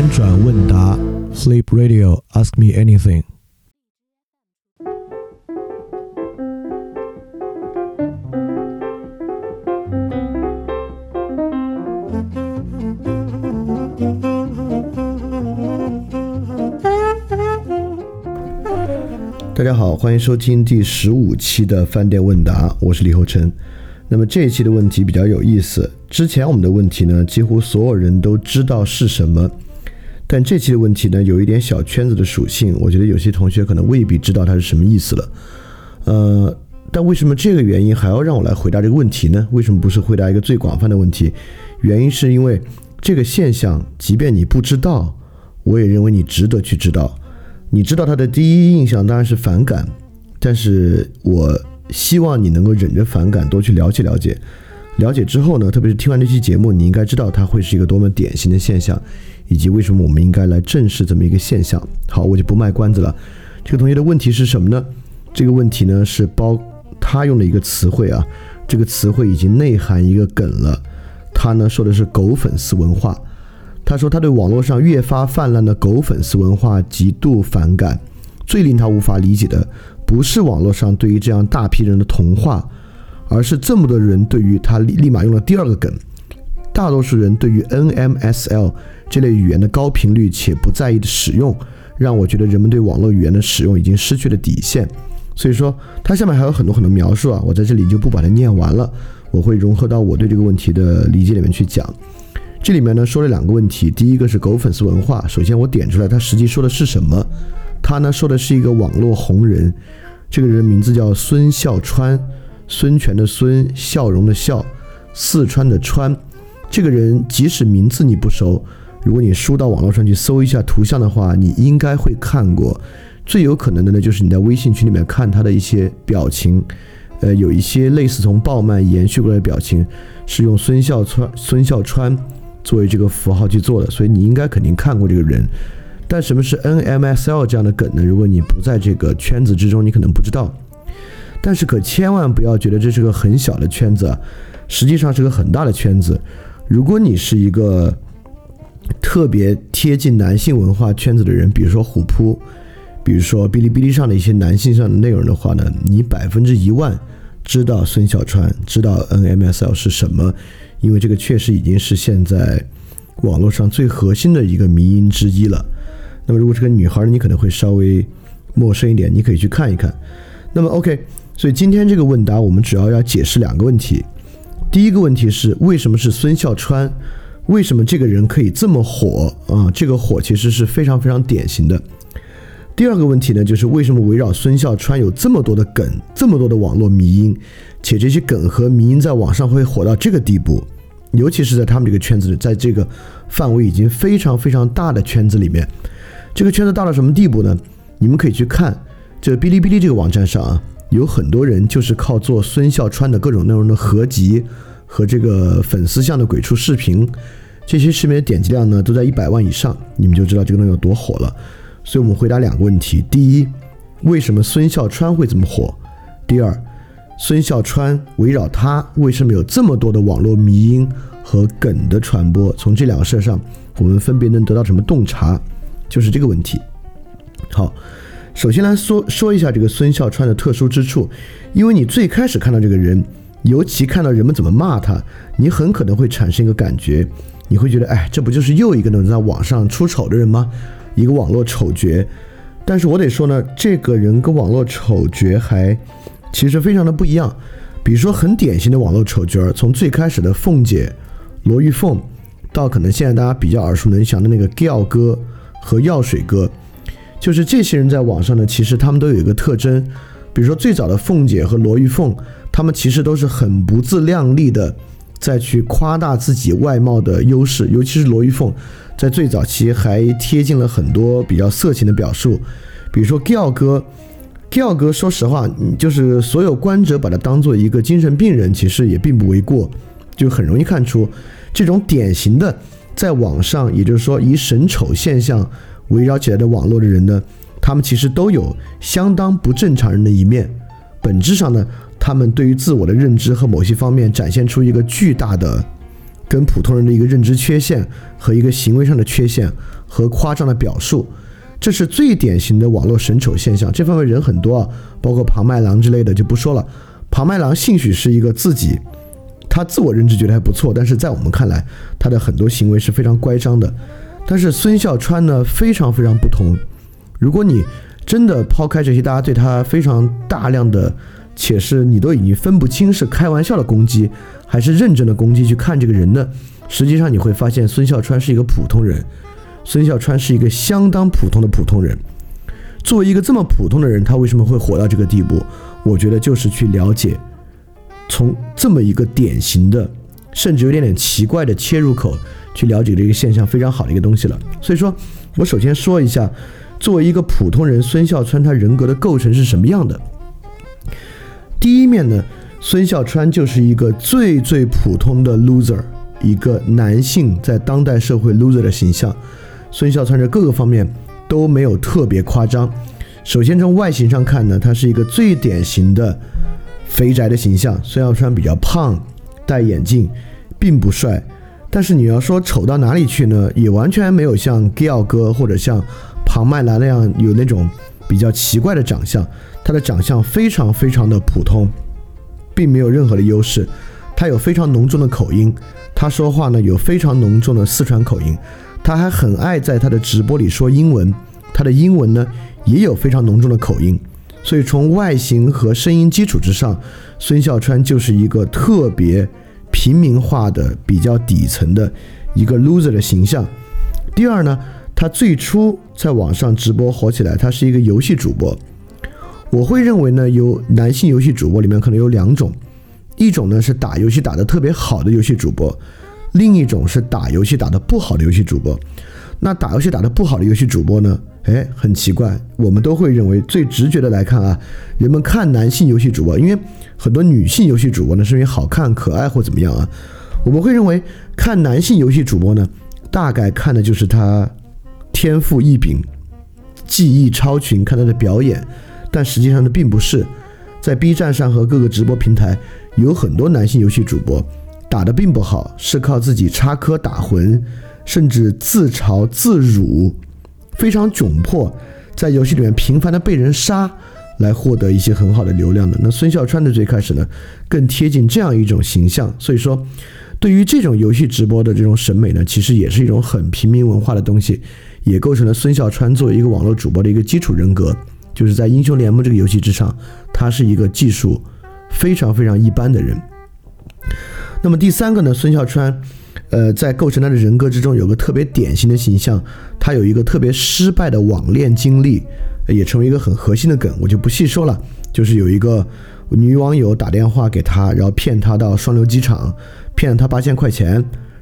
翻转问答，Sleep Radio，Ask me anything。大家好，欢迎收听第十五期的饭店问答，我是李厚成。那么这一期的问题比较有意思。之前我们的问题呢，几乎所有人都知道是什么，但这期的问题呢，有一点小圈子的属性，我觉得有些同学可能未必知道它是什么意思了。呃，但为什么这个原因还要让我来回答这个问题呢？为什么不是回答一个最广泛的问题？原因是因为这个现象，即便你不知道，我也认为你值得去知道。你知道它的第一印象当然是反感，但是我。希望你能够忍着反感，多去了解了解。了解之后呢，特别是听完这期节目，你应该知道它会是一个多么典型的现象，以及为什么我们应该来正视这么一个现象。好，我就不卖关子了。这个同学的问题是什么呢？这个问题呢是包他用的一个词汇啊，这个词汇已经内含一个梗了。他呢说的是狗粉丝文化。他说他对网络上越发泛滥的狗粉丝文化极度反感，最令他无法理解的。不是网络上对于这样大批人的同化，而是这么多人对于他立立马用了第二个梗。大多数人对于 NMSL 这类语言的高频率且不在意的使用，让我觉得人们对网络语言的使用已经失去了底线。所以说，它下面还有很多很多描述啊，我在这里就不把它念完了，我会融合到我对这个问题的理解里面去讲。这里面呢说了两个问题，第一个是狗粉丝文化。首先我点出来，它实际说的是什么？他呢说的是一个网络红人。这个人名字叫孙笑川，孙权的孙，笑容的笑，四川的川。这个人即使名字你不熟，如果你输到网络上去搜一下图像的话，你应该会看过。最有可能的呢，就是你在微信群里面看他的一些表情，呃，有一些类似从暴漫延续过来的表情，是用孙笑川孙笑川作为这个符号去做的，所以你应该肯定看过这个人。但什么是 NMSL 这样的梗呢？如果你不在这个圈子之中，你可能不知道。但是可千万不要觉得这是个很小的圈子，实际上是个很大的圈子。如果你是一个特别贴近男性文化圈子的人，比如说虎扑，比如说哔哩哔哩上的一些男性上的内容的话呢，你百分之一万知道孙小川，知道 NMSL 是什么，因为这个确实已经是现在网络上最核心的一个迷因之一了。那么，如果是个女孩，你可能会稍微陌生一点，你可以去看一看。那么，OK，所以今天这个问答，我们主要要解释两个问题。第一个问题是，为什么是孙笑川？为什么这个人可以这么火啊？这个火其实是非常非常典型的。第二个问题呢，就是为什么围绕孙笑川有这么多的梗，这么多的网络迷因，且这些梗和迷因在网上会火到这个地步？尤其是在他们这个圈子里，在这个范围已经非常非常大的圈子里面。这个圈子大到什么地步呢？你们可以去看，这哔哩哔哩这个网站上啊，有很多人就是靠做孙笑川的各种内容的合集和这个粉丝向的鬼畜视频，这些视频的点击量呢都在一百万以上，你们就知道这个东西有多火了。所以我们回答两个问题：第一，为什么孙笑川会这么火？第二，孙笑川围绕他为什么有这么多的网络迷因和梗的传播？从这两个事上，我们分别能得到什么洞察？就是这个问题。好，首先来说说一下这个孙笑川的特殊之处，因为你最开始看到这个人，尤其看到人们怎么骂他，你很可能会产生一个感觉，你会觉得，哎，这不就是又一个能在网上出丑的人吗？一个网络丑角。但是我得说呢，这个人跟网络丑角还其实非常的不一样。比如说很典型的网络丑角，从最开始的凤姐、罗玉凤，到可能现在大家比较耳熟能详的那个 Giao 哥。和药水哥，就是这些人在网上呢，其实他们都有一个特征，比如说最早的凤姐和罗玉凤，他们其实都是很不自量力的，在去夸大自己外貌的优势，尤其是罗玉凤，在最早期还贴近了很多比较色情的表述，比如说 Giao 哥，Giao 哥，说实话，就是所有观者把他当做一个精神病人，其实也并不为过，就很容易看出这种典型的。在网上，也就是说以审丑现象围绕起来的网络的人呢，他们其实都有相当不正常人的一面。本质上呢，他们对于自我的认知和某些方面展现出一个巨大的跟普通人的一个认知缺陷和一个行为上的缺陷和夸张的表述，这是最典型的网络审丑现象。这方面人很多啊，包括庞麦郎之类的就不说了。庞麦郎兴许是一个自己他自我认知觉得还不错，但是在我们看来，他的很多行为是非常乖张的。但是孙笑川呢，非常非常不同。如果你真的抛开这些，大家对他非常大量的，且是你都已经分不清是开玩笑的攻击，还是认真的攻击去看这个人呢？实际上你会发现，孙笑川是一个普通人，孙笑川是一个相当普通的普通人。作为一个这么普通的人，他为什么会火到这个地步？我觉得就是去了解，从这么一个典型的，甚至有点点奇怪的切入口。去了解这个现象非常好的一个东西了。所以说，我首先说一下，作为一个普通人，孙笑川他人格的构成是什么样的。第一面呢，孙笑川就是一个最最普通的 loser，一个男性在当代社会 loser 的形象。孙笑川在各个方面都没有特别夸张。首先从外形上看呢，他是一个最典型的肥宅的形象。孙笑川比较胖，戴眼镜，并不帅。但是你要说丑到哪里去呢？也完全没有像 Giao 哥或者像庞麦郎那样有那种比较奇怪的长相。他的长相非常非常的普通，并没有任何的优势。他有非常浓重的口音，他说话呢有非常浓重的四川口音。他还很爱在他的直播里说英文，他的英文呢也有非常浓重的口音。所以从外形和声音基础之上，孙笑川就是一个特别。平民化的比较底层的一个 loser 的形象。第二呢，他最初在网上直播火起来，他是一个游戏主播。我会认为呢，有男性游戏主播里面可能有两种，一种呢是打游戏打得特别好的游戏主播，另一种是打游戏打得不好的游戏主播。那打游戏打得不好的游戏主播呢？哎，很奇怪，我们都会认为最直觉的来看啊，人们看男性游戏主播，因为很多女性游戏主播呢是因为好看、可爱或怎么样啊，我们会认为看男性游戏主播呢，大概看的就是他天赋异禀、技艺超群，看他的表演，但实际上呢并不是，在 B 站上和各个直播平台有很多男性游戏主播打得并不好，是靠自己插科打诨，甚至自嘲自辱。非常窘迫，在游戏里面频繁的被人杀，来获得一些很好的流量的。那孙笑川的最开始呢，更贴近这样一种形象。所以说，对于这种游戏直播的这种审美呢，其实也是一种很平民文化的东西，也构成了孙笑川作为一个网络主播的一个基础人格。就是在英雄联盟这个游戏之上，他是一个技术非常非常一般的人。那么第三个呢，孙笑川。呃，在构成他的人格之中，有个特别典型的形象，他有一个特别失败的网恋经历，也成为一个很核心的梗，我就不细说了。就是有一个女网友打电话给他，然后骗他到双流机场，骗了他八千块钱，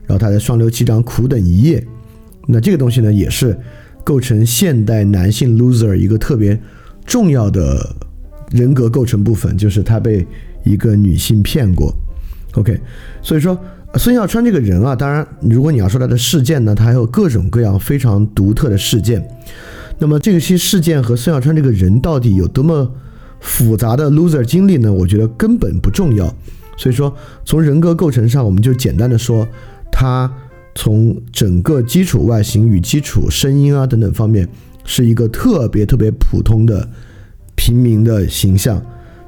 然后他在双流机场苦等一夜。那这个东西呢，也是构成现代男性 loser 一个特别重要的人格构成部分，就是他被一个女性骗过。OK，所以说。孙笑川这个人啊，当然，如果你要说他的事件呢，他还有各种各样非常独特的事件。那么这些事件和孙笑川这个人到底有多么复杂的 loser 经历呢？我觉得根本不重要。所以说，从人格构成上，我们就简单的说，他从整个基础外形与基础声音啊等等方面，是一个特别特别普通的平民的形象。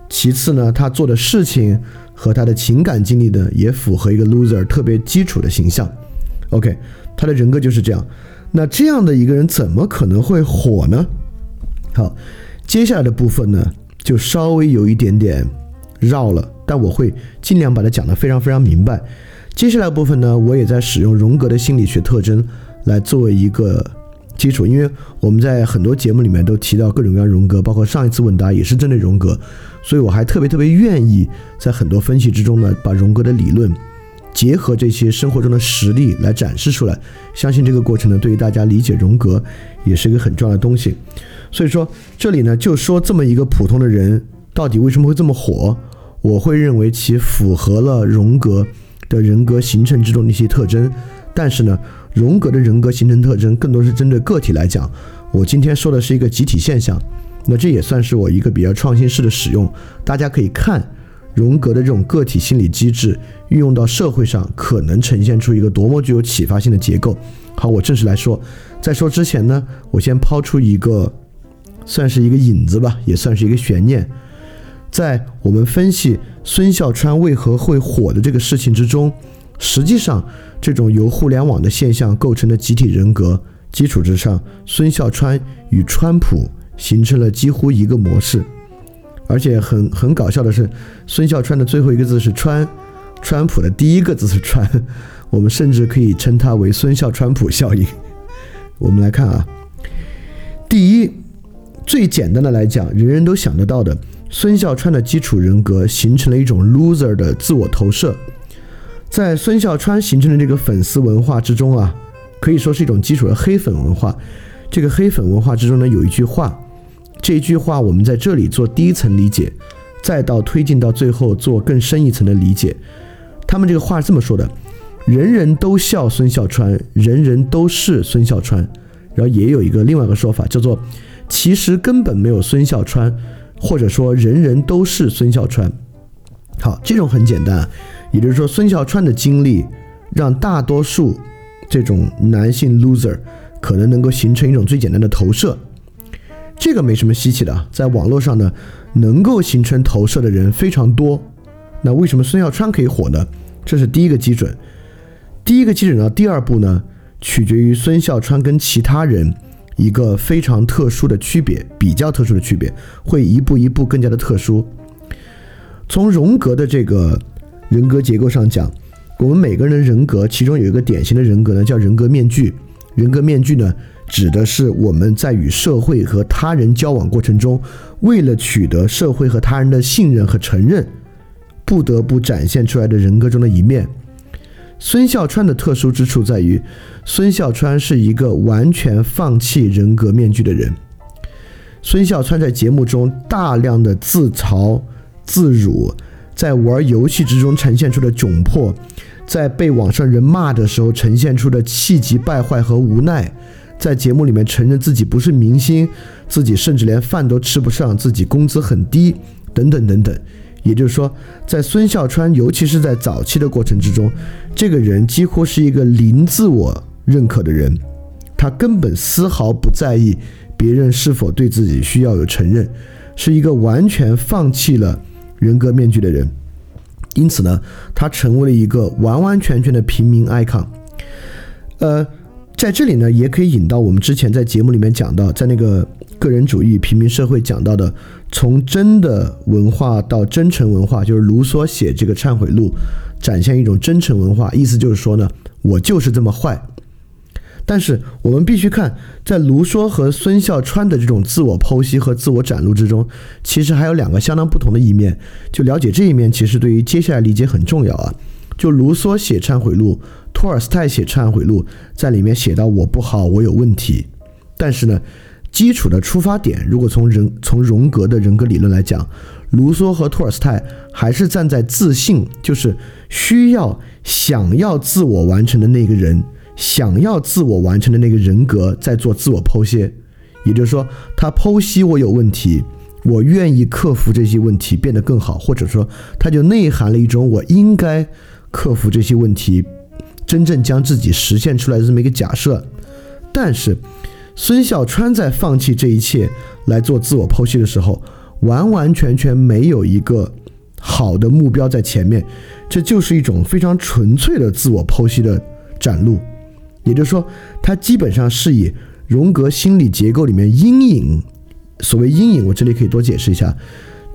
其次呢，他做的事情。和他的情感经历呢，也符合一个 loser 特别基础的形象。OK，他的人格就是这样。那这样的一个人怎么可能会火呢？好，接下来的部分呢，就稍微有一点点绕了，但我会尽量把它讲得非常非常明白。接下来部分呢，我也在使用荣格的心理学特征来作为一个基础，因为我们在很多节目里面都提到各种各样荣格，包括上一次问答也是针对荣格。所以我还特别特别愿意在很多分析之中呢，把荣格的理论结合这些生活中的实例来展示出来。相信这个过程呢，对于大家理解荣格也是一个很重要的东西。所以说这里呢，就说这么一个普通的人到底为什么会这么火？我会认为其符合了荣格的人格形成之中的一些特征。但是呢，荣格的人格形成特征更多是针对个体来讲。我今天说的是一个集体现象。那这也算是我一个比较创新式的使用，大家可以看荣格的这种个体心理机制运用到社会上，可能呈现出一个多么具有启发性的结构。好，我正式来说，在说之前呢，我先抛出一个，算是一个引子吧，也算是一个悬念。在我们分析孙笑川为何会火的这个事情之中，实际上这种由互联网的现象构成的集体人格基础之上，孙笑川与川普形成了几乎一个模式。而且很很搞笑的是，孙笑川的最后一个字是川，川普的第一个字是川，我们甚至可以称它为孙笑川普效应。我们来看啊，第一，最简单的来讲，人人都想得到的。孙笑川的基础人格形成了一种 loser 的自我投射，在孙笑川形成的这个粉丝文化之中啊，可以说是一种基础的黑粉文化。这个黑粉文化之中呢，有一句话，这句话我们在这里做第一层理解，再到推进到最后做更深一层的理解。他们这个话是这么说的：人人都笑孙笑川，人人都是孙笑川。然后也有一个另外一个说法，叫做其实根本没有孙笑川。或者说，人人都是孙笑川。好，这种很简单，也就是说，孙笑川的经历让大多数这种男性 loser 可能能够形成一种最简单的投射。这个没什么稀奇的，在网络上呢，能够形成投射的人非常多。那为什么孙笑川可以火呢？这是第一个基准。第一个基准呢，第二步呢，取决于孙笑川跟其他人。一个非常特殊的区别，比较特殊的区别，会一步一步更加的特殊。从荣格的这个人格结构上讲，我们每个人的人格，其中有一个典型的人格呢，叫人格面具。人格面具呢，指的是我们在与社会和他人交往过程中，为了取得社会和他人的信任和承认，不得不展现出来的人格中的一面。孙笑川的特殊之处在于，孙笑川是一个完全放弃人格面具的人。孙笑川在节目中大量的自嘲、自辱，在玩游戏之中呈现出的窘迫，在被网上人骂的时候呈现出的气急败坏和无奈，在节目里面承认自己不是明星，自己甚至连饭都吃不上，自己工资很低，等等等等。也就是说，在孙笑川，尤其是在早期的过程之中，这个人几乎是一个零自我认可的人，他根本丝毫不在意别人是否对自己需要有承认，是一个完全放弃了人格面具的人。因此呢，他成为了一个完完全全的平民 icon。呃，在这里呢，也可以引到我们之前在节目里面讲到，在那个。个人主义平民社会讲到的，从真的文化到真诚文化，就是卢梭写这个忏悔录，展现一种真诚文化。意思就是说呢，我就是这么坏。但是我们必须看，在卢梭和孙笑川的这种自我剖析和自我展露之中，其实还有两个相当不同的一面。就了解这一面，其实对于接下来理解很重要啊。就卢梭写忏悔录，托尔斯泰写忏悔录，在里面写到我不好，我有问题。但是呢。基础的出发点，如果从人从荣格的人格理论来讲，卢梭和托尔斯泰还是站在自信，就是需要想要自我完成的那个人，想要自我完成的那个人格在做自我剖析。也就是说，他剖析我有问题，我愿意克服这些问题变得更好，或者说，他就内含了一种我应该克服这些问题，真正将自己实现出来的这么一个假设。但是。孙笑川在放弃这一切来做自我剖析的时候，完完全全没有一个好的目标在前面，这就是一种非常纯粹的自我剖析的展露。也就是说，他基本上是以荣格心理结构里面阴影，所谓阴影，我这里可以多解释一下，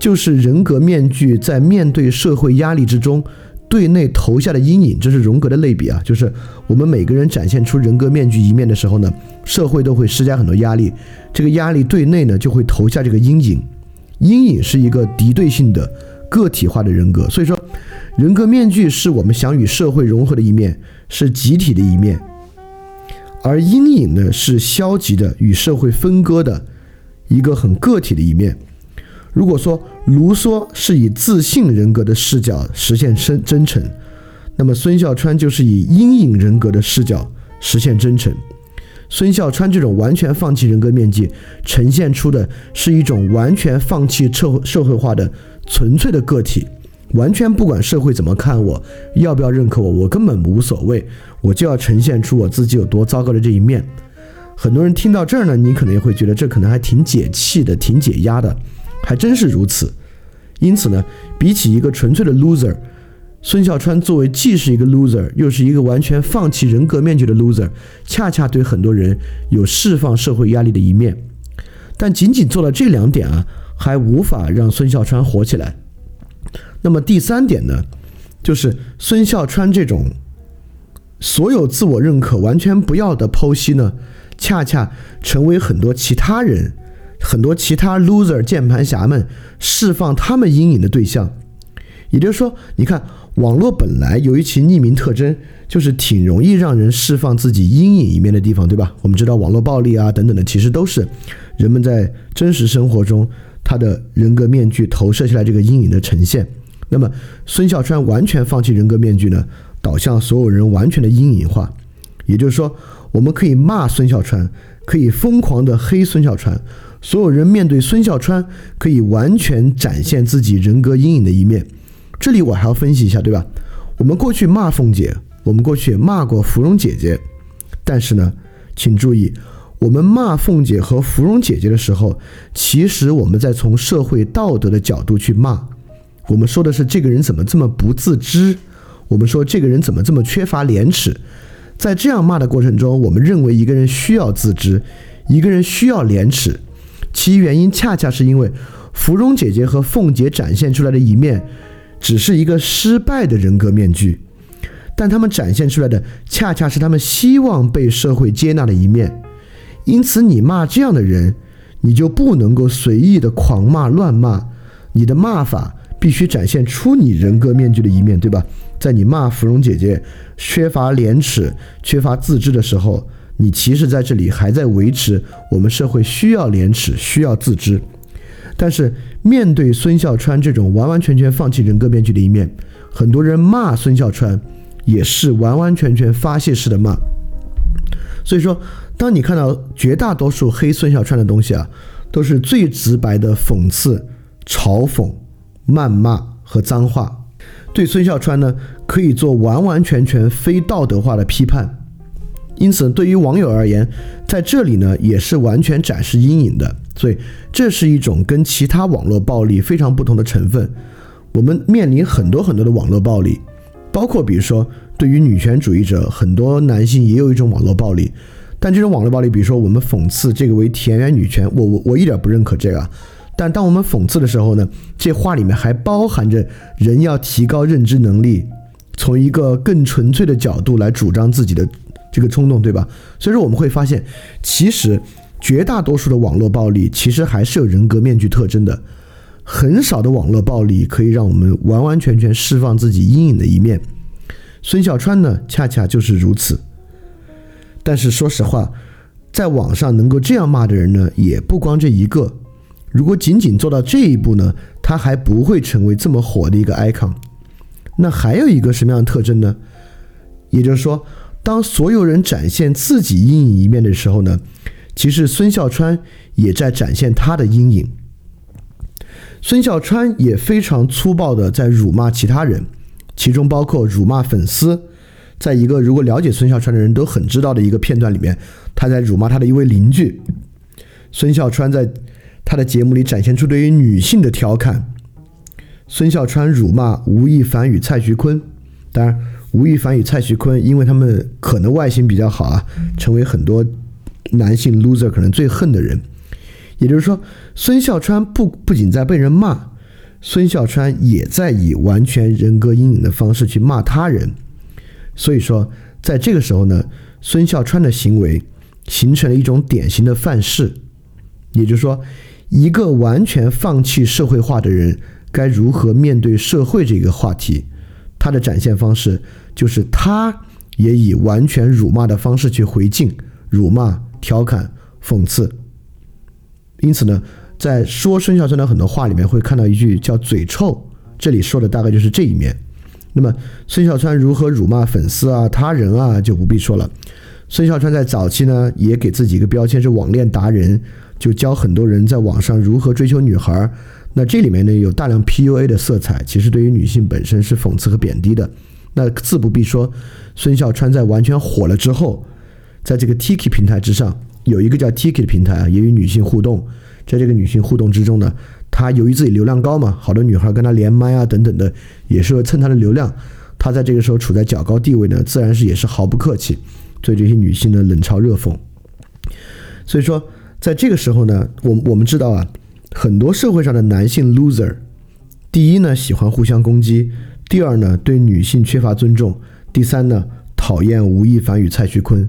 就是人格面具在面对社会压力之中。对内投下的阴影，这是荣格的类比啊，就是我们每个人展现出人格面具一面的时候呢，社会都会施加很多压力，这个压力对内呢就会投下这个阴影，阴影是一个敌对性的个体化的人格，所以说人格面具是我们想与社会融合的一面，是集体的一面，而阴影呢是消极的与社会分割的一个很个体的一面。如果说卢梭是以自信人格的视角实现真真诚，那么孙笑川就是以阴影人格的视角实现真诚。孙笑川这种完全放弃人格面具，呈现出的是一种完全放弃社会社会化的纯粹的个体，完全不管社会怎么看我，要不要认可我，我根本无所谓，我就要呈现出我自己有多糟糕的这一面。很多人听到这儿呢，你可能也会觉得这可能还挺解气的，挺解压的，还真是如此。因此呢，比起一个纯粹的 loser，孙笑川作为既是一个 loser，又是一个完全放弃人格面具的 loser，恰恰对很多人有释放社会压力的一面。但仅仅做到这两点啊，还无法让孙笑川火起来。那么第三点呢，就是孙笑川这种所有自我认可完全不要的剖析呢，恰恰成为很多其他人、很多其他 loser 键盘侠们释放他们阴影的对象。也就是说，你看，网络本来有一其匿名特征，就是挺容易让人释放自己阴影一面的地方，对吧？我们知道网络暴力啊等等的，其实都是人们在真实生活中他的人格面具投射下来这个阴影的呈现。那么孙笑川完全放弃人格面具呢，导向所有人完全的阴影化。也就是说，我们可以骂孙笑川，可以疯狂的黑孙笑川，所有人面对孙笑川可以完全展现自己人格阴影的一面。这里我还要分析一下，对吧？我们过去骂凤姐，我们过去也骂过芙蓉姐姐，但是呢，请注意，我们骂凤姐和芙蓉姐姐的时候，其实我们在从社会道德的角度去骂。我们说的是这个人怎么这么不自知？我们说这个人怎么这么缺乏廉耻？在这样骂的过程中，我们认为一个人需要自知，一个人需要廉耻。其原因恰恰是因为芙蓉姐姐和凤姐展现出来的一面，只是一个失败的人格面具，但他们展现出来的恰恰是他们希望被社会接纳的一面。因此，你骂这样的人，你就不能够随意的狂骂乱骂，你的骂法。必须展现出你人格面具的一面，对吧？在你骂芙蓉姐姐缺乏廉耻、缺乏自知的时候，你其实在这里还在维持我们社会需要廉耻、需要自知。但是面对孙笑川这种完完全全放弃人格面具的一面，很多人骂孙笑川也是完完全全发泄式的骂。所以说，当你看到绝大多数黑孙笑川的东西啊，都是最直白的讽刺、嘲讽。谩骂和脏话，对孙笑川呢可以做完完全全非道德化的批判，因此对于网友而言，在这里呢也是完全展示阴影的，所以这是一种跟其他网络暴力非常不同的成分。我们面临很多很多的网络暴力，包括比如说对于女权主义者，很多男性也有一种网络暴力，但这种网络暴力，比如说我们讽刺这个为田园女权，我我我一点不认可这个。但当我们讽刺的时候呢，这话里面还包含着人要提高认知能力，从一个更纯粹的角度来主张自己的这个冲动，对吧？所以说我们会发现，其实绝大多数的网络暴力其实还是有人格面具特征的，很少的网络暴力可以让我们完完全全释放自己阴影的一面。孙小川呢，恰恰就是如此。但是说实话，在网上能够这样骂的人呢，也不光这一个。如果仅仅做到这一步呢，他还不会成为这么火的一个 icon。那还有一个什么样的特征呢？也就是说，当所有人展现自己阴影一面的时候呢，其实孙笑川也在展现他的阴影。孙笑川也非常粗暴的在辱骂其他人，其中包括辱骂粉丝。在一个如果了解孙笑川的人都很知道的一个片段里面，他在辱骂他的一位邻居。孙笑川在。他的节目里展现出对于女性的调侃，孙笑川辱骂吴亦凡与蔡徐坤。当然，吴亦凡与蔡徐坤，因为他们可能外形比较好啊，成为很多男性 loser 可能最恨的人。也就是说，孙笑川不不仅在被人骂，孙笑川也在以完全人格阴影的方式去骂他人。所以说，在这个时候呢，孙笑川的行为形成了一种典型的范式，也就是说。一个完全放弃社会化的人该如何面对社会这个话题？他的展现方式就是他也以完全辱骂的方式去回敬、辱骂、调侃、讽刺。因此呢，在说孙笑川的很多话里面会看到一句叫“嘴臭”，这里说的大概就是这一面。那么孙笑川如何辱骂粉丝啊、他人啊，就不必说了。孙笑川在早期呢，也给自己一个标签是网恋达人。就教很多人在网上如何追求女孩，那这里面呢有大量 PUA 的色彩，其实对于女性本身是讽刺和贬低的。那自不必说，孙笑川在完全火了之后，在这个 Tiki 平台之上有一个叫 Tiki 的平台啊，也与女性互动。在这个女性互动之中呢，他由于自己流量高嘛，好多女孩跟他连麦啊等等的，也是蹭他的流量。他在这个时候处在较高地位呢，自然是也是毫不客气，对这些女性呢冷嘲热讽。所以说，在这个时候呢，我我们知道啊。很多社会上的男性 loser，第一呢喜欢互相攻击，第二呢对女性缺乏尊重，第三呢讨厌吴亦凡与蔡徐坤。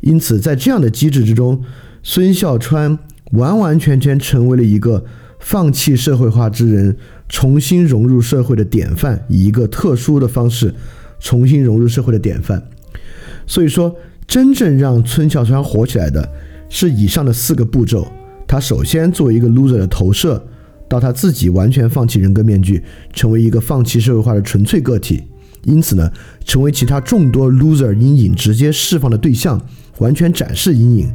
因此，在这样的机制之中，孙笑川完完全全成为了一个放弃社会化之人，重新融入社会的典范，以一个特殊的方式重新融入社会的典范。所以说，真正让孙笑川火起来的是以上的四个步骤。他首先作为一个 loser 的投射，到他自己完全放弃人格面具，成为一个放弃社会化的纯粹个体，因此呢，成为其他众多 loser 阴影直接释放的对象，完全展示阴影，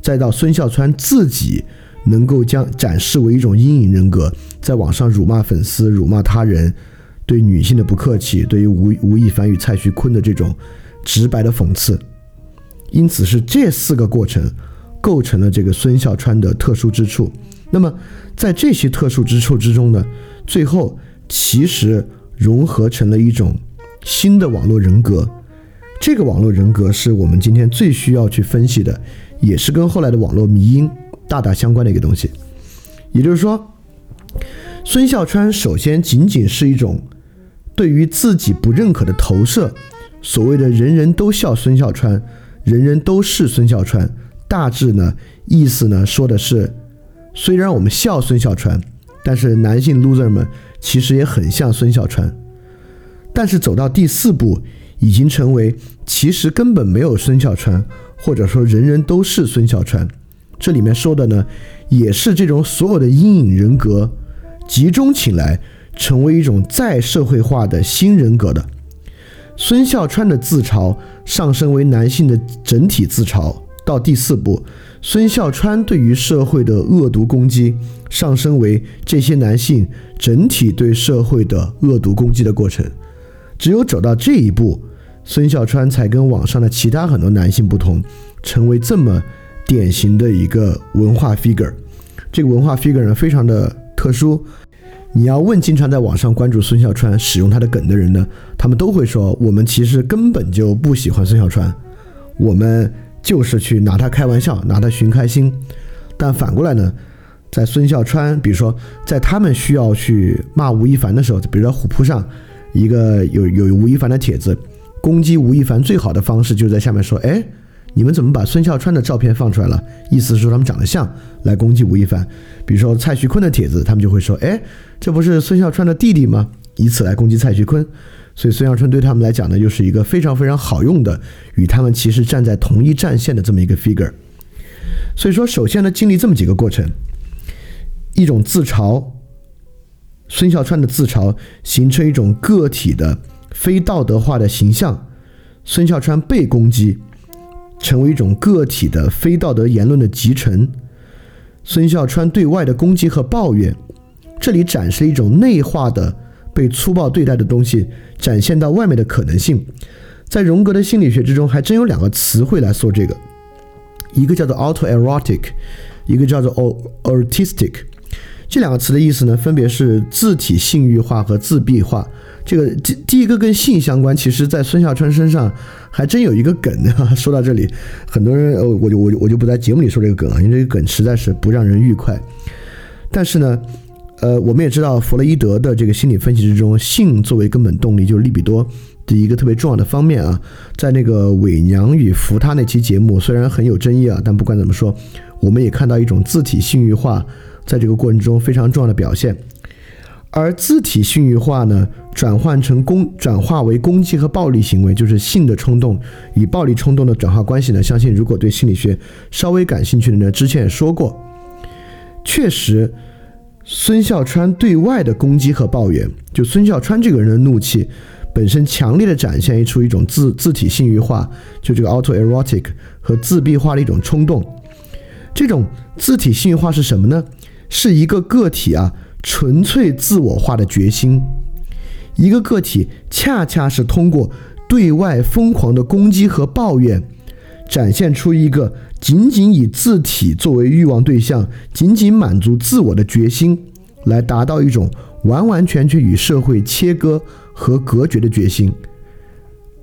再到孙笑川自己能够将展示为一种阴影人格，在网上辱骂粉丝、辱骂他人，对女性的不客气，对于吴吴亦凡与蔡徐坤的这种直白的讽刺，因此是这四个过程。构成了这个孙笑川的特殊之处。那么，在这些特殊之处之中呢，最后其实融合成了一种新的网络人格。这个网络人格是我们今天最需要去分析的，也是跟后来的网络迷因大大相关的一个东西。也就是说，孙笑川首先仅仅是一种对于自己不认可的投射。所谓的人人都笑孙笑川，人人都是孙笑川。大致呢，意思呢说的是，虽然我们笑孙笑川，但是男性 loser 们其实也很像孙笑川。但是走到第四步，已经成为其实根本没有孙笑川，或者说人人都是孙笑川。这里面说的呢，也是这种所有的阴影人格集中起来，成为一种再社会化的新人格的。孙笑川的自嘲上升为男性的整体自嘲。到第四步，孙笑川对于社会的恶毒攻击上升为这些男性整体对社会的恶毒攻击的过程。只有走到这一步，孙笑川才跟网上的其他很多男性不同，成为这么典型的一个文化 figure。这个文化 figure 呢，非常的特殊。你要问经常在网上关注孙笑川、使用他的梗的人呢，他们都会说，我们其实根本就不喜欢孙笑川，我们。就是去拿他开玩笑，拿他寻开心，但反过来呢，在孙笑川，比如说在他们需要去骂吴亦凡的时候，比如说虎扑上一个有有吴亦凡的帖子，攻击吴亦凡最好的方式就是在下面说，哎，你们怎么把孙笑川的照片放出来了？意思是说他们长得像，来攻击吴亦凡。比如说蔡徐坤的帖子，他们就会说，哎，这不是孙笑川的弟弟吗？以此来攻击蔡徐坤。所以孙笑川对他们来讲呢，又是一个非常非常好用的，与他们其实站在同一战线的这么一个 figure。所以说，首先呢，经历这么几个过程，一种自嘲，孙笑川的自嘲形成一种个体的非道德化的形象，孙笑川被攻击，成为一种个体的非道德言论的集成，孙笑川对外的攻击和抱怨，这里展示了一种内化的。被粗暴对待的东西展现到外面的可能性，在荣格的心理学之中，还真有两个词汇来说这个，一个叫做 autoerotic，一个叫做 artistic。这两个词的意思呢，分别是自体性欲化和自闭化。这个第第一个跟性相关，其实在孙笑川身上还真有一个梗啊。说到这里，很多人呃，我就我我就不在节目里说这个梗了，因为这个梗实在是不让人愉快。但是呢。呃，我们也知道弗洛伊德的这个心理分析之中，性作为根本动力就是利比多的一个特别重要的方面啊。在那个伪娘与扶他那期节目，虽然很有争议啊，但不管怎么说，我们也看到一种自体性欲化在这个过程中非常重要的表现。而自体性欲化呢，转换成攻转化为攻击和暴力行为，就是性的冲动与暴力冲动的转化关系呢。相信如果对心理学稍微感兴趣的呢，之前也说过，确实。孙笑川对外的攻击和抱怨，就孙笑川这个人的怒气，本身强烈的展现出一种自自体性欲化，就这个 autoerotic 和自闭化的一种冲动。这种自体性欲化是什么呢？是一个个体啊，纯粹自我化的决心。一个个体恰恰是通过对外疯狂的攻击和抱怨，展现出一个仅仅以自体作为欲望对象、仅仅满足自我的决心，来达到一种完完全全与社会切割和隔绝的决心。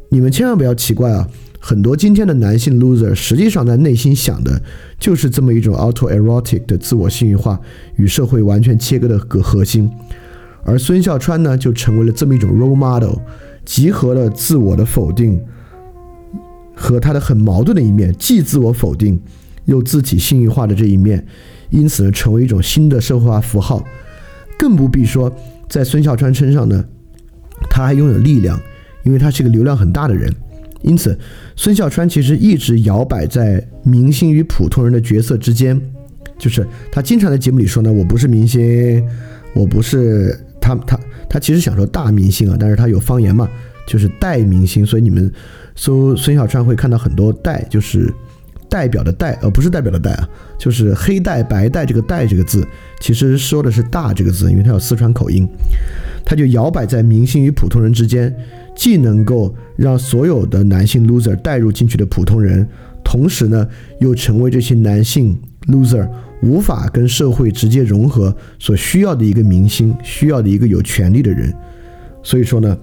你们千万不要奇怪啊！很多今天的男性 loser，实际上在内心想的就是这么一种 auto erotic 的自我性欲化与社会完全切割的个核心。而孙笑川呢，就成为了这么一种 role model，集合了自我的否定和他的很矛盾的一面，既自我否定又自己性欲化的这一面，因此呢，成为一种新的社会化符号。更不必说在孙笑川身上呢，他还拥有力量，因为他是一个流量很大的人。因此，孙笑川其实一直摇摆在明星与普通人的角色之间，就是他经常在节目里说呢：“我不是明星，我不是。”他他他其实想说大明星啊，但是他有方言嘛，就是代明星，所以你们搜孙小川会看到很多代，就是代表的代，而不是代表的代啊，就是黑带白带这个带这个字，其实说的是大这个字，因为他有四川口音，他就摇摆在明星与普通人之间，既能够让所有的男性 loser 带入进去的普通人，同时呢又成为这些男性 loser。无法跟社会直接融合所需要的一个明星，需要的一个有权利的人，所以说呢，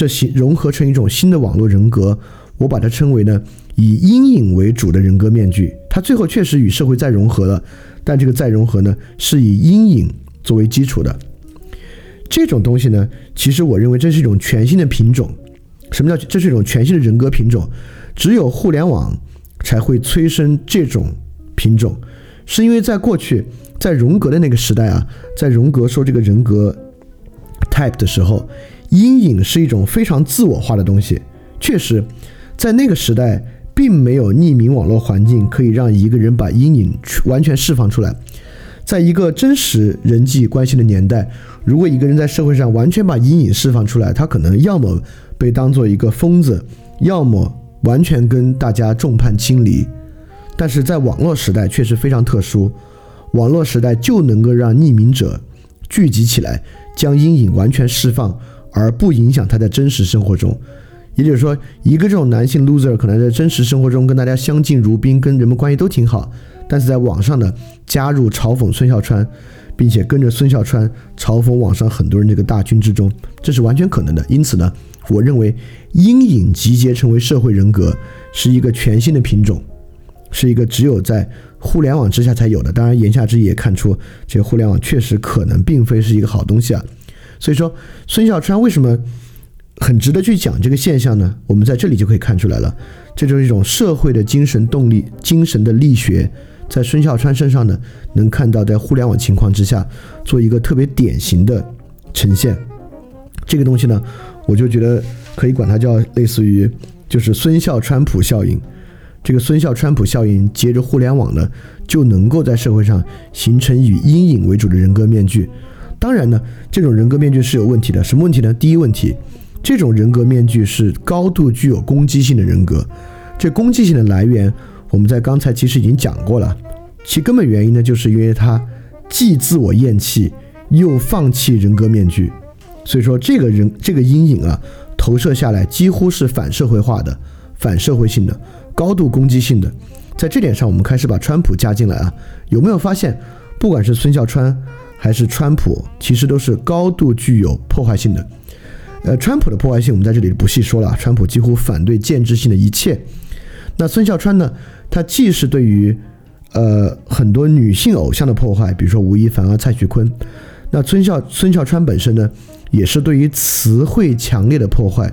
这些融合成一种新的网络人格，我把它称为呢以阴影为主的人格面具。它最后确实与社会再融合了，但这个再融合呢是以阴影作为基础的。这种东西呢，其实我认为这是一种全新的品种。什么叫这是一种全新的人格品种？只有互联网才会催生这种品种。是因为在过去，在荣格的那个时代啊，在荣格说这个人格 type 的时候，阴影是一种非常自我化的东西。确实，在那个时代，并没有匿名网络环境可以让一个人把阴影完全释放出来。在一个真实人际关系的年代，如果一个人在社会上完全把阴影释放出来，他可能要么被当做一个疯子，要么完全跟大家众叛亲离。但是在网络时代确实非常特殊，网络时代就能够让匿名者聚集起来，将阴影完全释放，而不影响他在真实生活中。也就是说，一个这种男性 loser 可能在真实生活中跟大家相敬如宾，跟人们关系都挺好，但是在网上呢，加入嘲讽孙笑川，并且跟着孙笑川嘲讽网上很多人这个大军之中，这是完全可能的。因此呢，我认为阴影集结成为社会人格是一个全新的品种。是一个只有在互联网之下才有的。当然，言下之意也看出，这个互联网确实可能并非是一个好东西啊。所以说，孙小川为什么很值得去讲这个现象呢？我们在这里就可以看出来了，这就是一种社会的精神动力、精神的力学，在孙小川身上呢，能看到在互联网情况之下做一个特别典型的呈现。这个东西呢，我就觉得可以管它叫类似于就是孙笑川普效应。这个孙笑川普效应，接着互联网呢，就能够在社会上形成以阴影为主的人格面具。当然呢，这种人格面具是有问题的。什么问题呢？第一问题，这种人格面具是高度具有攻击性的人格。这攻击性的来源，我们在刚才其实已经讲过了。其根本原因呢，就是因为他既自我厌弃，又放弃人格面具。所以说，这个人这个阴影啊，投射下来几乎是反社会化的、反社会性的。高度攻击性的，在这点上，我们开始把川普加进来啊。有没有发现，不管是孙笑川还是川普，其实都是高度具有破坏性的。呃，川普的破坏性我们在这里不细说了，川普几乎反对建制性的一切。那孙笑川呢？他既是对于呃很多女性偶像的破坏，比如说吴亦凡啊、蔡徐坤。那孙笑孙笑川本身呢，也是对于词汇强烈的破坏。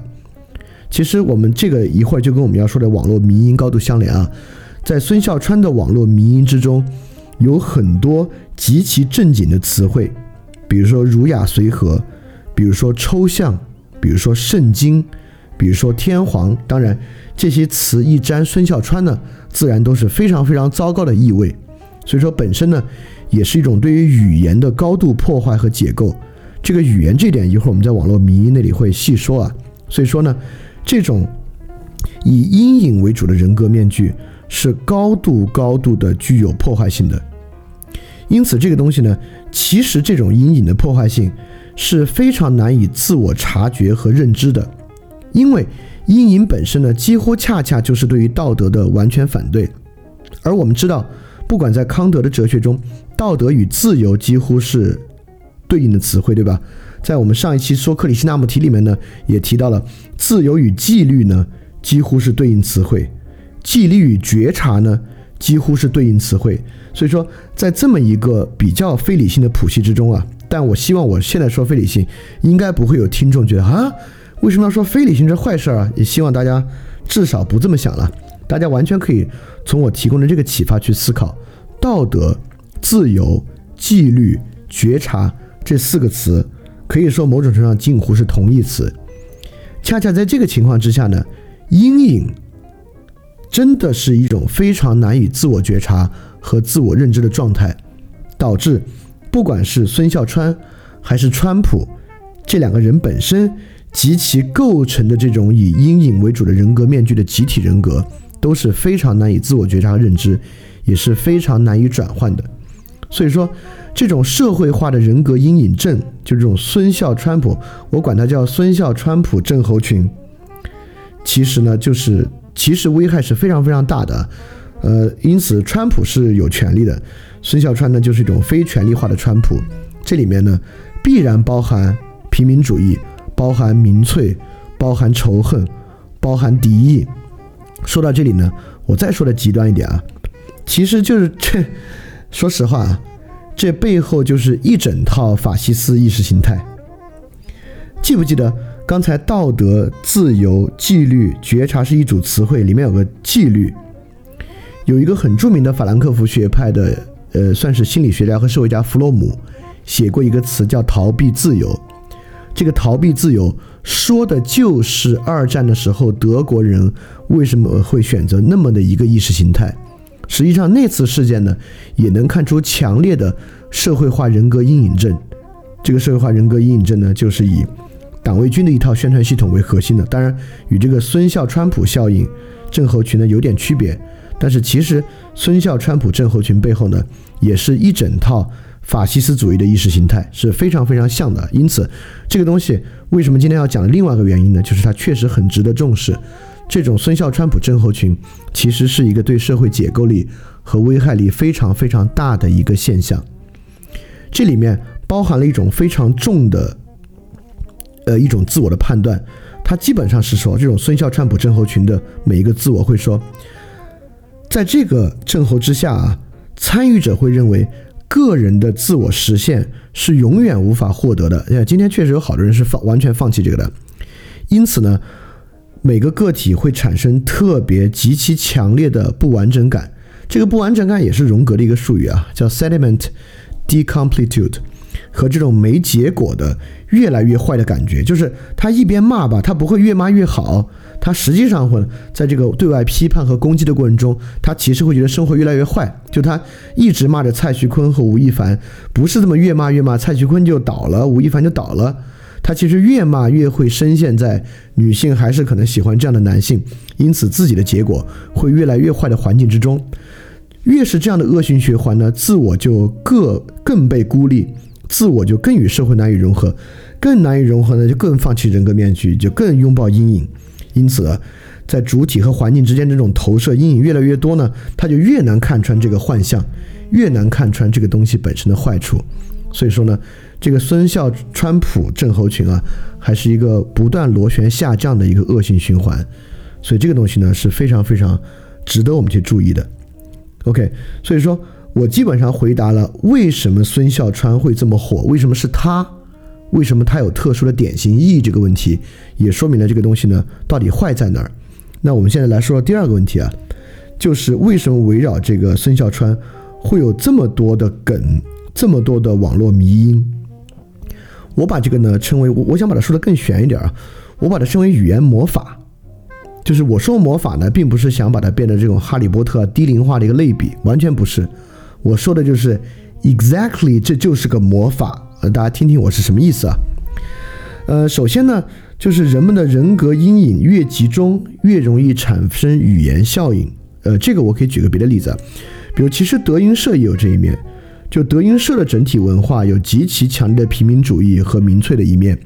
其实我们这个一会儿就跟我们要说的网络迷音高度相连啊，在孙笑川的网络迷音之中，有很多极其正经的词汇，比如说儒雅随和，比如说抽象，比如说圣经，比如说天皇。当然，这些词一沾孙笑川呢，自然都是非常非常糟糕的意味。所以说，本身呢，也是一种对于语言的高度破坏和解构。这个语言这点，一会儿我们在网络迷音那里会细说啊。所以说呢。这种以阴影为主的人格面具是高度高度的具有破坏性的，因此，这个东西呢，其实这种阴影的破坏性是非常难以自我察觉和认知的，因为阴影本身呢，几乎恰恰就是对于道德的完全反对。而我们知道，不管在康德的哲学中，道德与自由几乎是对应的词汇，对吧？在我们上一期说克里希那穆提里面呢，也提到了自由与纪律呢，几乎是对应词汇；纪律与觉察呢，几乎是对应词汇。所以说，在这么一个比较非理性的谱系之中啊，但我希望我现在说非理性，应该不会有听众觉得啊，为什么要说非理性这坏事儿啊？也希望大家至少不这么想了，大家完全可以从我提供的这个启发去思考，道德、自由、纪律、觉察这四个词，可以说某种程度上近乎是同义词。恰恰在这个情况之下呢，阴影真的是一种非常难以自我觉察。和自我认知的状态，导致不管是孙笑川还是川普这两个人本身及其构成的这种以阴影为主的人格面具的集体人格，都是非常难以自我觉察和认知，也是非常难以转换的。所以说，这种社会化的人格阴影症，就这种孙笑川普，我管它叫孙笑川普症候群，其实呢，就是其实危害是非常非常大的。呃，因此，川普是有权利的，孙小川呢就是一种非权力化的川普，这里面呢必然包含平民主义，包含民粹，包含仇恨，包含敌意。说到这里呢，我再说的极端一点啊，其实就是这，说实话啊，这背后就是一整套法西斯意识形态。记不记得刚才道德、自由、纪律、觉察是一组词汇，里面有个纪律。有一个很著名的法兰克福学派的，呃，算是心理学家和社会家弗洛姆，写过一个词叫“逃避自由”。这个“逃避自由”说的就是二战的时候德国人为什么会选择那么的一个意识形态。实际上那次事件呢，也能看出强烈的社会化人格阴影症。这个社会化人格阴影症呢，就是以党卫军的一套宣传系统为核心的，当然与这个孙笑川普效应症候群呢有点区别。但是其实孙笑川普症候群背后呢，也是一整套法西斯主义的意识形态，是非常非常像的。因此，这个东西为什么今天要讲另外一个原因呢？就是它确实很值得重视。这种孙笑川普症候群其实是一个对社会解构力和危害力非常非常大的一个现象。这里面包含了一种非常重的，呃，一种自我的判断。它基本上是说，这种孙笑川普症候群的每一个自我会说。在这个症候之下啊，参与者会认为个人的自我实现是永远无法获得的。呃，今天确实有好多人是放完全放弃这个的。因此呢，每个个体会产生特别极其强烈的不完整感。这个不完整感也是荣格的一个术语啊，叫 sediment decompletude，和这种没结果的越来越坏的感觉。就是他一边骂吧，他不会越骂越好。他实际上会在这个对外批判和攻击的过程中，他其实会觉得生活越来越坏。就他一直骂着蔡徐坤和吴亦凡，不是这么越骂越骂，蔡徐坤就倒了，吴亦凡就倒了。他其实越骂越会深陷在女性还是可能喜欢这样的男性，因此自己的结果会越来越坏的环境之中。越是这样的恶性循环呢，自我就更更被孤立，自我就更与社会难以融合，更难以融合呢，就更放弃人格面具，就更拥抱阴影。因此，在主体和环境之间这种投射阴影越来越多呢，他就越难看穿这个幻象，越难看穿这个东西本身的坏处。所以说呢，这个孙笑川普症候群啊，还是一个不断螺旋下降的一个恶性循环。所以这个东西呢是非常非常值得我们去注意的。OK，所以说我基本上回答了为什么孙笑川会这么火，为什么是他。为什么他有特殊的典型意义？这个问题也说明了这个东西呢到底坏在哪儿。那我们现在来说说第二个问题啊，就是为什么围绕这个孙笑川会有这么多的梗，这么多的网络迷因？我把这个呢称为，我我想把它说的更玄一点啊，我把它称为语言魔法。就是我说魔法呢，并不是想把它变得这种哈利波特低龄化的一个类比，完全不是。我说的就是 exactly，这就是个魔法。呃，大家听听我是什么意思啊？呃，首先呢，就是人们的人格阴影越集中，越容易产生语言效应。呃，这个我可以举个别的例子，比如其实德云社也有这一面。就德云社的整体文化有极其强烈的平民主义和民粹的一面，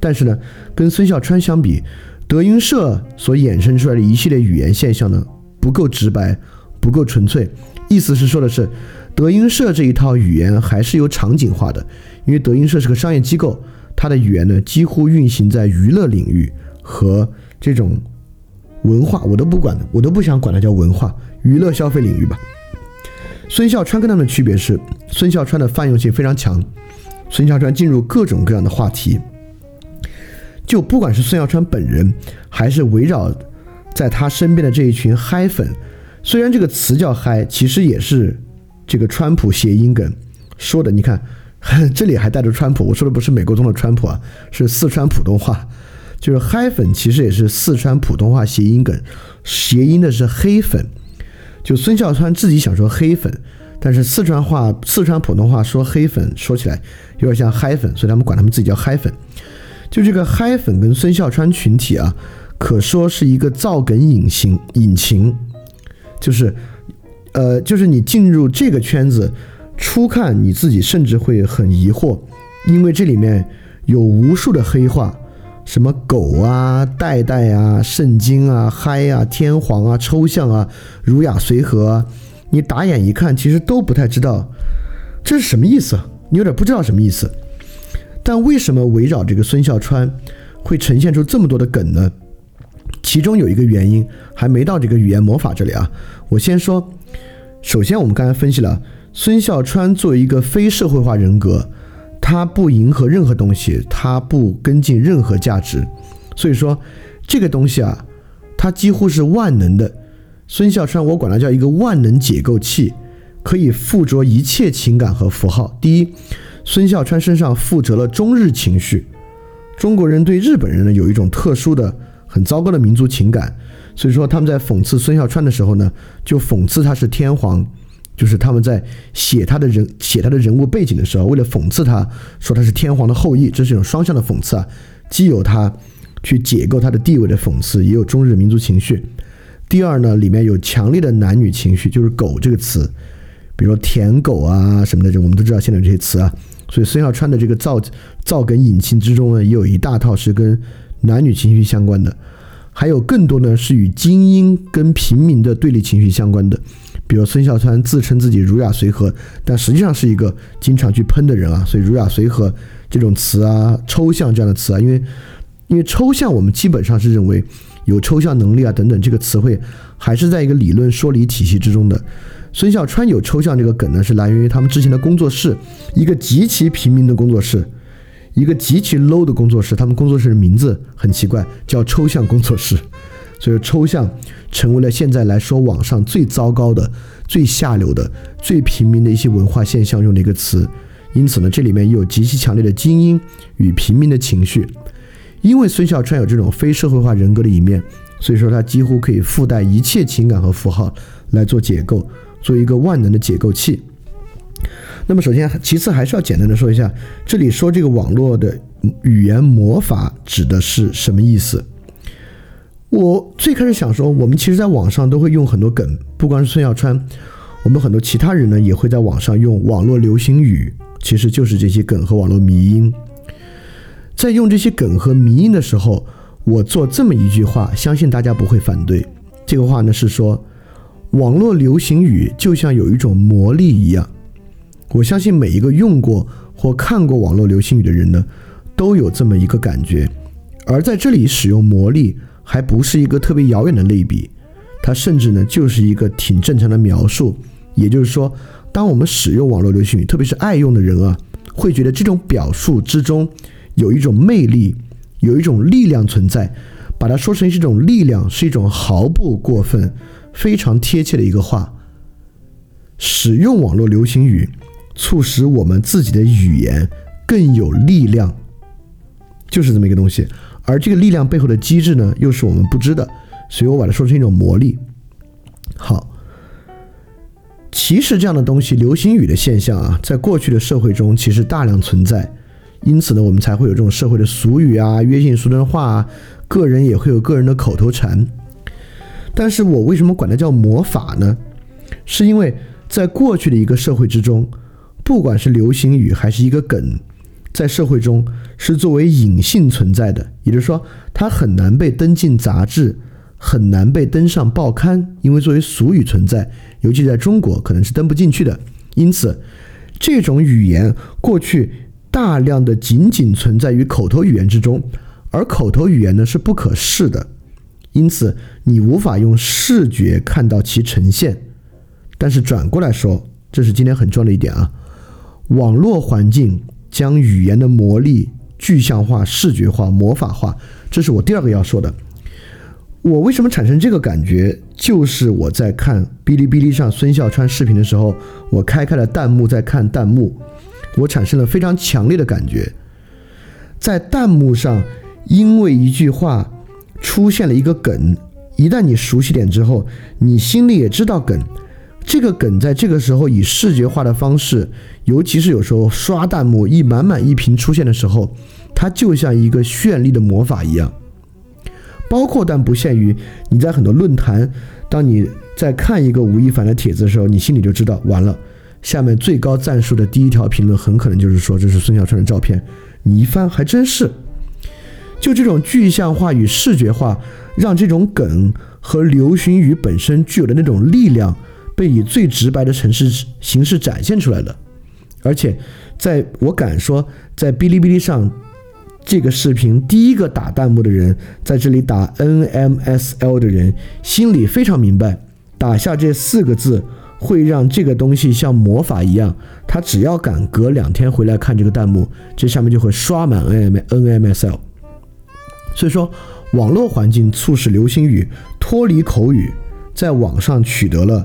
但是呢，跟孙笑川相比，德云社所衍生出来的一系列语言现象呢，不够直白，不够纯粹。意思是说的是，德云社这一套语言还是有场景化的，因为德云社是个商业机构，它的语言呢几乎运行在娱乐领域和这种文化，我都不管，我都不想管它叫文化，娱乐消费领域吧。孙笑川跟他们的区别是，孙笑川的泛用性非常强，孙笑川进入各种各样的话题，就不管是孙笑川本人，还是围绕在他身边的这一群嗨粉，虽然这个词叫嗨，其实也是这个川普谐音梗说的。你看，这里还带着川普，我说的不是美国中的川普啊，是四川普通话，就是嗨粉其实也是四川普通话谐音梗，谐音的是黑粉。就孙笑川自己想说黑粉，但是四川话、四川普通话说黑粉说起来有点像嗨粉，所以他们管他们自己叫嗨粉。就这个嗨粉跟孙笑川群体啊，可说是一个造梗引擎，引擎就是，呃，就是你进入这个圈子，初看你自己甚至会很疑惑，因为这里面有无数的黑话。什么狗啊、代代啊、圣经啊、嗨啊、天皇啊、抽象啊、儒雅随和，你打眼一看，其实都不太知道这是什么意思，你有点不知道什么意思。但为什么围绕这个孙笑川会呈现出这么多的梗呢？其中有一个原因还没到这个语言魔法这里啊。我先说，首先我们刚才分析了孙笑川作为一个非社会化人格。他不迎合任何东西，他不跟进任何价值，所以说这个东西啊，它几乎是万能的。孙笑川，我管它叫一个万能解构器，可以附着一切情感和符号。第一，孙笑川身上附着了中日情绪，中国人对日本人呢有一种特殊的、很糟糕的民族情感，所以说他们在讽刺孙笑川的时候呢，就讽刺他是天皇。就是他们在写他的人写他的人物背景的时候，为了讽刺他，说他是天皇的后裔，这是一种双向的讽刺啊，既有他去解构他的地位的讽刺，也有中日民族情绪。第二呢，里面有强烈的男女情绪，就是“狗”这个词，比如说舔狗啊什么的，这我们都知道现在这些词啊。所以孙笑川的这个造造梗引擎之中呢，也有一大套是跟男女情绪相关的，还有更多呢是与精英跟平民的对立情绪相关的。比如孙笑川自称自己儒雅随和，但实际上是一个经常去喷的人啊。所以儒雅随和这种词啊，抽象这样的词啊，因为因为抽象，我们基本上是认为有抽象能力啊等等，这个词汇还是在一个理论说理体系之中的。孙笑川有抽象这个梗呢，是来源于他们之前的工作室，一个极其平民的工作室，一个极其 low 的工作室。他们工作室的名字很奇怪，叫抽象工作室。所以抽象成为了现在来说网上最糟糕的、最下流的、最平民的一些文化现象用的一个词。因此呢，这里面又有极其强烈的精英与平民的情绪。因为孙笑川有这种非社会化人格的一面，所以说他几乎可以附带一切情感和符号来做解构，做一个万能的解构器。那么首先，其次还是要简单的说一下，这里说这个网络的语言魔法指的是什么意思？我最开始想说，我们其实在网上都会用很多梗，不光是孙笑川，我们很多其他人呢也会在网上用网络流行语，其实就是这些梗和网络迷音。在用这些梗和迷音的时候，我做这么一句话，相信大家不会反对。这个话呢是说，网络流行语就像有一种魔力一样。我相信每一个用过或看过网络流行语的人呢，都有这么一个感觉。而在这里使用魔力。还不是一个特别遥远的类比，它甚至呢就是一个挺正常的描述。也就是说，当我们使用网络流行语，特别是爱用的人啊，会觉得这种表述之中有一种魅力，有一种力量存在。把它说成是一种力量，是一种毫不过分、非常贴切的一个话。使用网络流行语，促使我们自己的语言更有力量，就是这么一个东西。而这个力量背后的机制呢，又是我们不知的，所以我把它说成一种魔力。好，其实这样的东西，流行语的现象啊，在过去的社会中其实大量存在，因此呢，我们才会有这种社会的俗语啊、约定俗成的话啊，个人也会有个人的口头禅。但是我为什么管它叫魔法呢？是因为在过去的一个社会之中，不管是流行语还是一个梗，在社会中是作为隐性存在的，也就是说，它很难被登进杂志，很难被登上报刊，因为作为俗语存在，尤其在中国可能是登不进去的。因此，这种语言过去大量的仅仅存在于口头语言之中，而口头语言呢是不可视的，因此你无法用视觉看到其呈现。但是转过来说，这是今天很重要的一点啊，网络环境将语言的魔力具象化、视觉化、魔法化，这是我第二个要说的。我为什么产生这个感觉？就是我在看哔哩哔哩上孙笑川视频的时候，我开开了弹幕在看弹幕，我产生了非常强烈的感觉。在弹幕上，因为一句话出现了一个梗，一旦你熟悉点之后，你心里也知道梗。这个梗在这个时候以视觉化的方式，尤其是有时候刷弹幕一满满一屏出现的时候，它就像一个绚丽的魔法一样。包括但不限于你在很多论坛，当你在看一个吴亦凡的帖子的时候，你心里就知道完了，下面最高赞数的第一条评论很可能就是说这是孙小川的照片。你一翻还真是，就这种具象化与视觉化，让这种梗和流行语本身具有的那种力量。被以最直白的城市形式展现出来了，而且，在我敢说，在哔哩哔哩上，这个视频第一个打弹幕的人，在这里打 NMSL 的人，心里非常明白，打下这四个字会让这个东西像魔法一样，他只要敢隔两天回来看这个弹幕，这上面就会刷满 NMNMSL。所以说，网络环境促使流行语脱离口语，在网上取得了。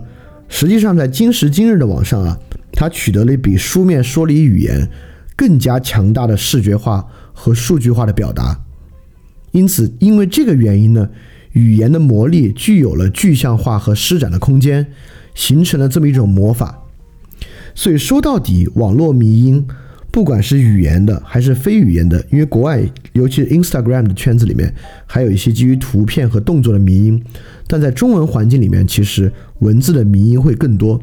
实际上，在今时今日的网上啊，它取得了比书面说理语言更加强大的视觉化和数据化的表达。因此，因为这个原因呢，语言的魔力具有了具象化和施展的空间，形成了这么一种魔法。所以说到底，网络迷音，不管是语言的还是非语言的，因为国外尤其是 Instagram 的圈子里面，还有一些基于图片和动作的迷音。但在中文环境里面，其实文字的迷音会更多。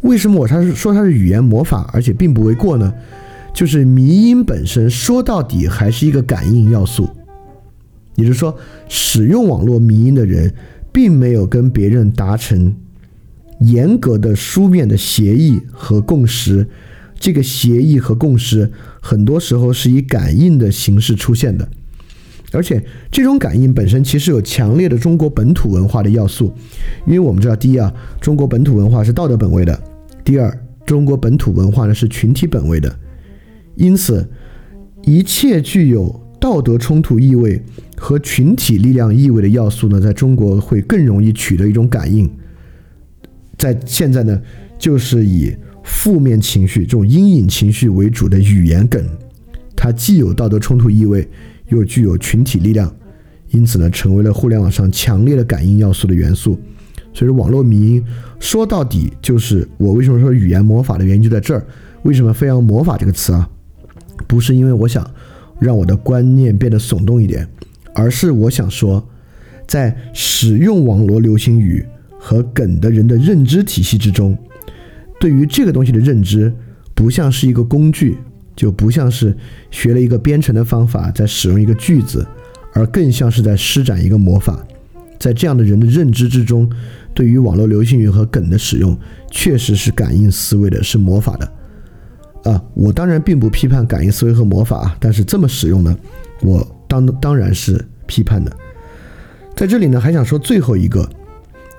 为什么我它是说它是语言魔法，而且并不为过呢？就是迷音本身说到底还是一个感应要素，也就是说，使用网络迷音的人并没有跟别人达成严格的书面的协议和共识。这个协议和共识很多时候是以感应的形式出现的。而且这种感应本身其实有强烈的中国本土文化的要素，因为我们知道，第一啊，中国本土文化是道德本位的；第二，中国本土文化呢是群体本位的。因此，一切具有道德冲突意味和群体力量意味的要素呢，在中国会更容易取得一种感应。在现在呢，就是以负面情绪、这种阴影情绪为主的语言梗，它既有道德冲突意味。又具有群体力量，因此呢，成为了互联网上强烈的感应要素的元素。所以说，网络迷音说到底就是我为什么说语言魔法的原因就在这儿。为什么非要魔法这个词啊？不是因为我想让我的观念变得耸动一点，而是我想说，在使用网络流行语和梗的人的认知体系之中，对于这个东西的认知，不像是一个工具。就不像是学了一个编程的方法在使用一个句子，而更像是在施展一个魔法。在这样的人的认知之中，对于网络流行语和梗的使用，确实是感应思维的，是魔法的。啊，我当然并不批判感应思维和魔法啊，但是这么使用呢，我当当然是批判的。在这里呢，还想说最后一个，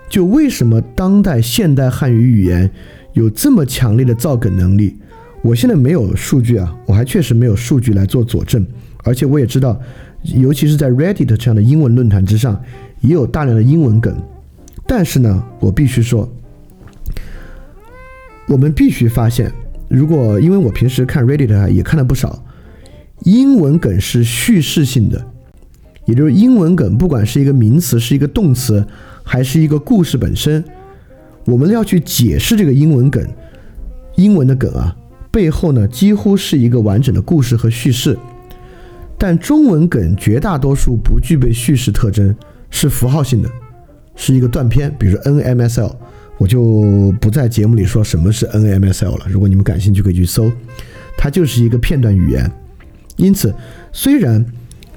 就为什么当代现代汉语语言有这么强烈的造梗能力？我现在没有数据啊，我还确实没有数据来做佐证，而且我也知道，尤其是在 Reddit 这样的英文论坛之上，也有大量的英文梗。但是呢，我必须说，我们必须发现，如果因为我平时看 Reddit 啊，也看了不少，英文梗是叙事性的，也就是英文梗不管是一个名词、是一个动词，还是一个故事本身，我们要去解释这个英文梗，英文的梗啊。背后呢，几乎是一个完整的故事和叙事，但中文梗绝大多数不具备叙事特征，是符号性的，是一个断片。比如 NMSL，我就不在节目里说什么是 NMSL 了。如果你们感兴趣，可以去搜，它就是一个片段语言。因此，虽然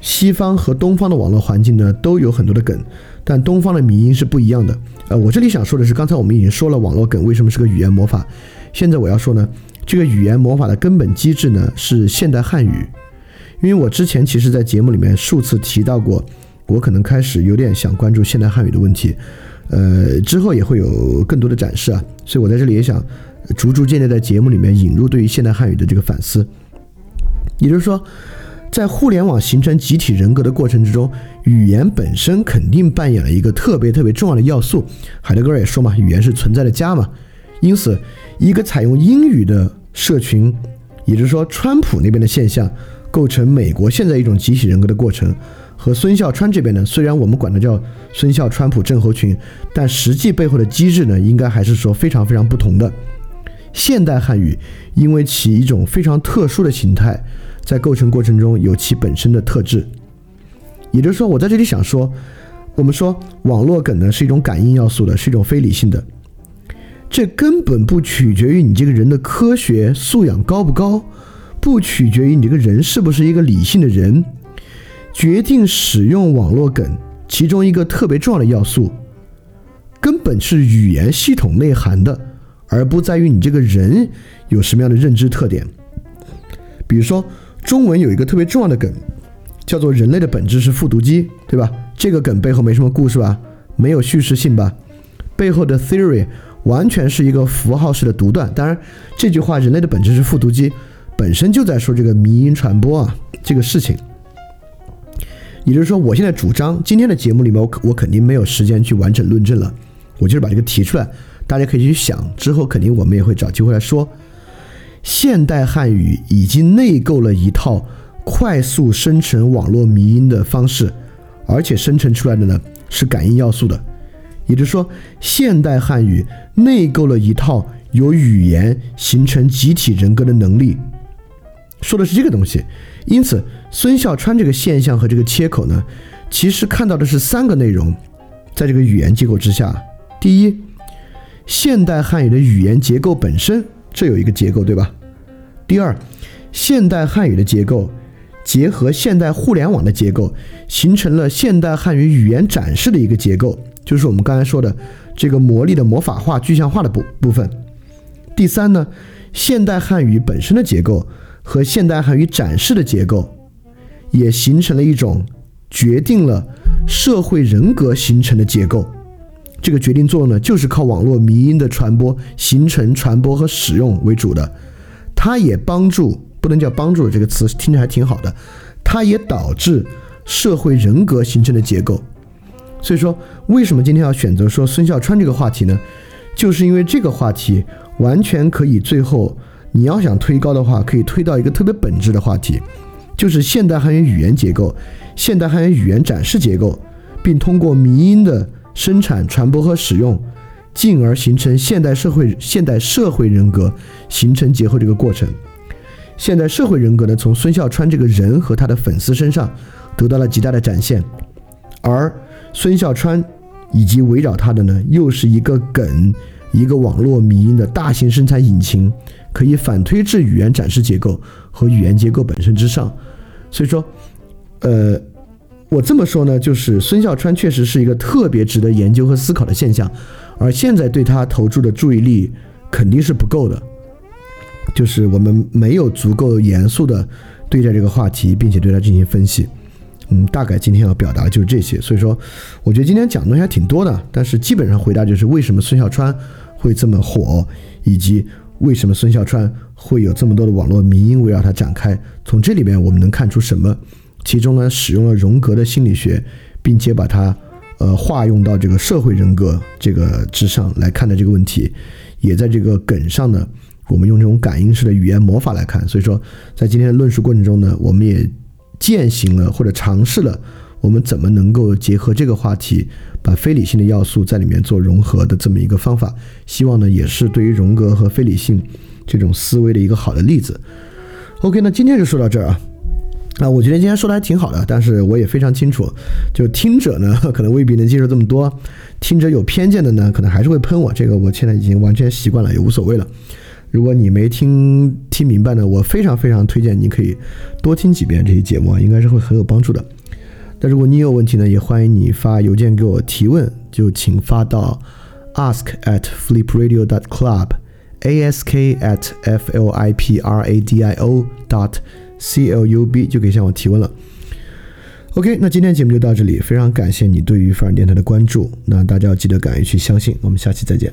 西方和东方的网络环境呢都有很多的梗，但东方的迷音是不一样的。呃，我这里想说的是，刚才我们已经说了网络梗为什么是个语言魔法，现在我要说呢，这个语言魔法的根本机制呢是现代汉语。因为我之前其实在节目里面数次提到过，我可能开始有点想关注现代汉语的问题，呃，之后也会有更多的展示啊，所以我在这里也想逐逐渐渐在节目里面引入对于现代汉语的这个反思。也就是说，在互联网形成集体人格的过程之中，语言本身肯定扮演了一个特别特别重要的要素。海德格尔也说嘛，语言是存在的家嘛。因此，一个采用英语的社群，也就是说，川普那边的现象，构成美国现在一种集体人格的过程，和孙笑川这边呢，虽然我们管它叫孙笑川普症候群，但实际背后的机制呢，应该还是说非常非常不同的。现代汉语因为其一种非常特殊的形态。在构成过程中有其本身的特质，也就是说，我在这里想说，我们说网络梗呢是一种感应要素的，是一种非理性的，这根本不取决于你这个人的科学素养高不高，不取决于你这个人是不是一个理性的人，决定使用网络梗其中一个特别重要的要素，根本是语言系统内涵的，而不在于你这个人有什么样的认知特点，比如说。中文有一个特别重要的梗，叫做“人类的本质是复读机”，对吧？这个梗背后没什么故事吧？没有叙事性吧？背后的 theory 完全是一个符号式的独断。当然，这句话“人类的本质是复读机”本身就在说这个迷因传播啊这个事情。也就是说，我现在主张今天的节目里面，我我肯定没有时间去完整论证了，我就是把这个提出来，大家可以去想，之后肯定我们也会找机会来说。现代汉语已经内构了一套快速生成网络迷音的方式，而且生成出来的呢是感应要素的，也就是说，现代汉语内构了一套由语言形成集体人格的能力，说的是这个东西。因此，孙笑川这个现象和这个切口呢，其实看到的是三个内容，在这个语言结构之下，第一，现代汉语的语言结构本身。这有一个结构，对吧？第二，现代汉语的结构结合现代互联网的结构，形成了现代汉语语言展示的一个结构，就是我们刚才说的这个魔力的魔法化、具象化的部部分。第三呢，现代汉语本身的结构和现代汉语展示的结构，也形成了一种决定了社会人格形成的结构。这个决定作用呢，就是靠网络迷因的传播、形成、传播和使用为主的。它也帮助，不能叫帮助这个词听着还挺好的。它也导致社会人格形成的结构。所以说，为什么今天要选择说孙笑川这个话题呢？就是因为这个话题完全可以最后你要想推高的话，可以推到一个特别本质的话题，就是现代汉语语言结构、现代汉语语言展示结构，并通过迷因的。生产、传播和使用，进而形成现代社会、现代社会人格形成结合这个过程。现代社会人格呢，从孙笑川这个人和他的粉丝身上得到了极大的展现，而孙笑川以及围绕他的呢，又是一个梗，一个网络迷因的大型生产引擎，可以反推至语言展示结构和语言结构本身之上。所以说，呃。我这么说呢，就是孙笑川确实是一个特别值得研究和思考的现象，而现在对他投注的注意力肯定是不够的，就是我们没有足够严肃的对待这个话题，并且对他进行分析。嗯，大概今天要表达的就是这些。所以说，我觉得今天讲的东西还挺多的，但是基本上回答就是为什么孙笑川会这么火，以及为什么孙笑川会有这么多的网络迷因围绕他展开。从这里面我们能看出什么？其中呢，使用了荣格的心理学，并且把它，呃，化用到这个社会人格这个之上来看待这个问题，也在这个梗上呢，我们用这种感应式的语言魔法来看。所以说，在今天的论述过程中呢，我们也践行了或者尝试了我们怎么能够结合这个话题，把非理性的要素在里面做融合的这么一个方法。希望呢，也是对于荣格和非理性这种思维的一个好的例子。OK，那今天就说到这儿啊。啊，我觉得今天说的还挺好的，但是我也非常清楚，就听者呢可能未必能接受这么多，听者有偏见的呢，可能还是会喷我。这个我现在已经完全习惯了，也无所谓了。如果你没听听明白呢，我非常非常推荐你可以多听几遍这些节目，应该是会很有帮助的。但如果你有问题呢，也欢迎你发邮件给我提问，就请发到 ask at flipradio dot club，ask at f l i p r a d i o dot c l u b 就可以向我提问了。OK，那今天节目就到这里，非常感谢你对于范儿电台的关注。那大家要记得敢于去相信，我们下期再见。